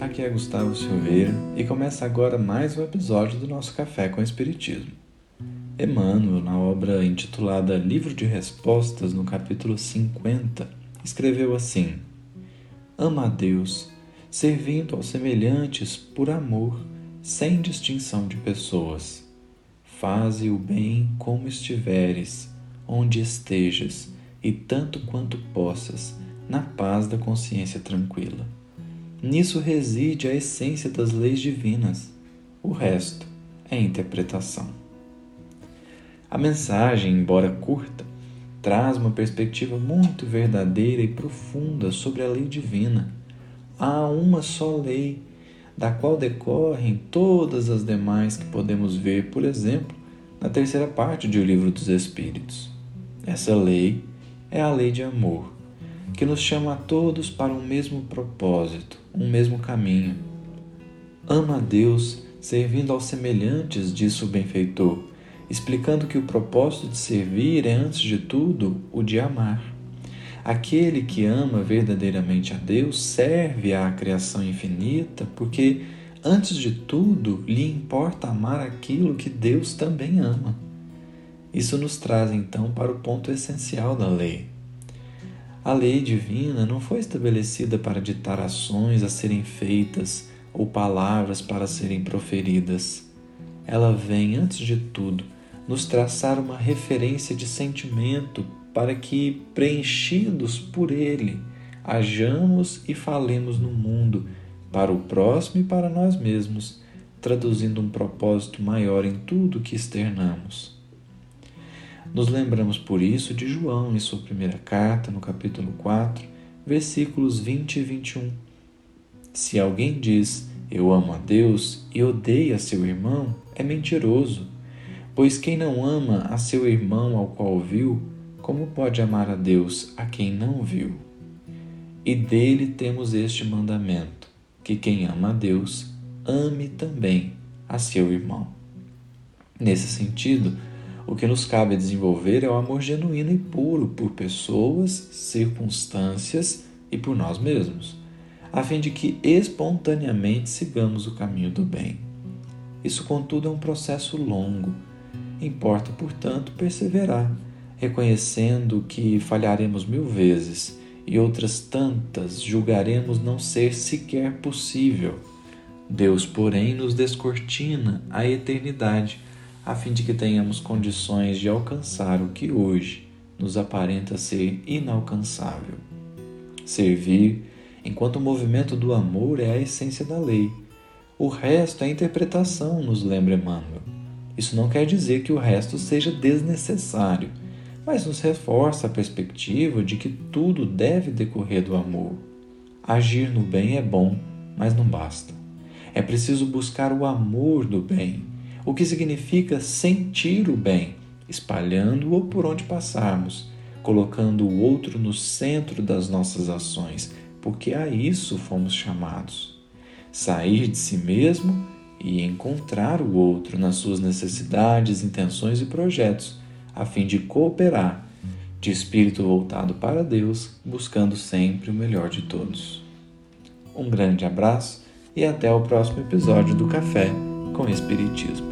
aqui é Gustavo Silveira e começa agora mais um episódio do nosso Café com Espiritismo. Emmanuel, na obra intitulada Livro de Respostas, no capítulo 50, escreveu assim: Ama a Deus, servindo aos semelhantes por amor, sem distinção de pessoas. Faze o bem como estiveres, onde estejas, e tanto quanto possas, na paz da consciência tranquila. Nisso reside a essência das leis divinas. O resto é interpretação. A mensagem, embora curta, traz uma perspectiva muito verdadeira e profunda sobre a lei divina. Há uma só lei, da qual decorrem todas as demais que podemos ver, por exemplo, na terceira parte do Livro dos Espíritos. Essa lei é a lei de amor que nos chama a todos para um mesmo propósito, um mesmo caminho. Ama a Deus servindo aos semelhantes, disse o benfeitor, explicando que o propósito de servir é, antes de tudo, o de amar. Aquele que ama verdadeiramente a Deus serve à criação infinita porque, antes de tudo, lhe importa amar aquilo que Deus também ama. Isso nos traz então para o ponto essencial da lei, a lei divina não foi estabelecida para ditar ações a serem feitas ou palavras para serem proferidas. Ela vem, antes de tudo, nos traçar uma referência de sentimento para que, preenchidos por ele, hajamos e falemos no mundo, para o próximo e para nós mesmos, traduzindo um propósito maior em tudo que externamos. Nos lembramos por isso de João em sua primeira carta, no capítulo 4, versículos 20 e 21. Se alguém diz eu amo a Deus e odeia seu irmão, é mentiroso. Pois quem não ama a seu irmão ao qual viu, como pode amar a Deus a quem não viu? E dele temos este mandamento: que quem ama a Deus, ame também a seu irmão. Nesse sentido, o que nos cabe desenvolver é o amor genuíno e puro por pessoas, circunstâncias e por nós mesmos, a fim de que espontaneamente sigamos o caminho do bem. Isso, contudo, é um processo longo. Importa, portanto, perseverar, reconhecendo que falharemos mil vezes e outras tantas julgaremos não ser sequer possível. Deus, porém, nos descortina a eternidade a fim de que tenhamos condições de alcançar o que hoje nos aparenta ser inalcançável. Servir, enquanto o movimento do amor é a essência da lei. O resto é interpretação, nos lembra Emmanuel. Isso não quer dizer que o resto seja desnecessário, mas nos reforça a perspectiva de que tudo deve decorrer do amor. Agir no bem é bom, mas não basta. É preciso buscar o amor do bem, o que significa sentir o bem, espalhando-o por onde passarmos, colocando o outro no centro das nossas ações, porque a isso fomos chamados. Sair de si mesmo e encontrar o outro nas suas necessidades, intenções e projetos, a fim de cooperar, de espírito voltado para Deus, buscando sempre o melhor de todos. Um grande abraço e até o próximo episódio do Café com Espiritismo.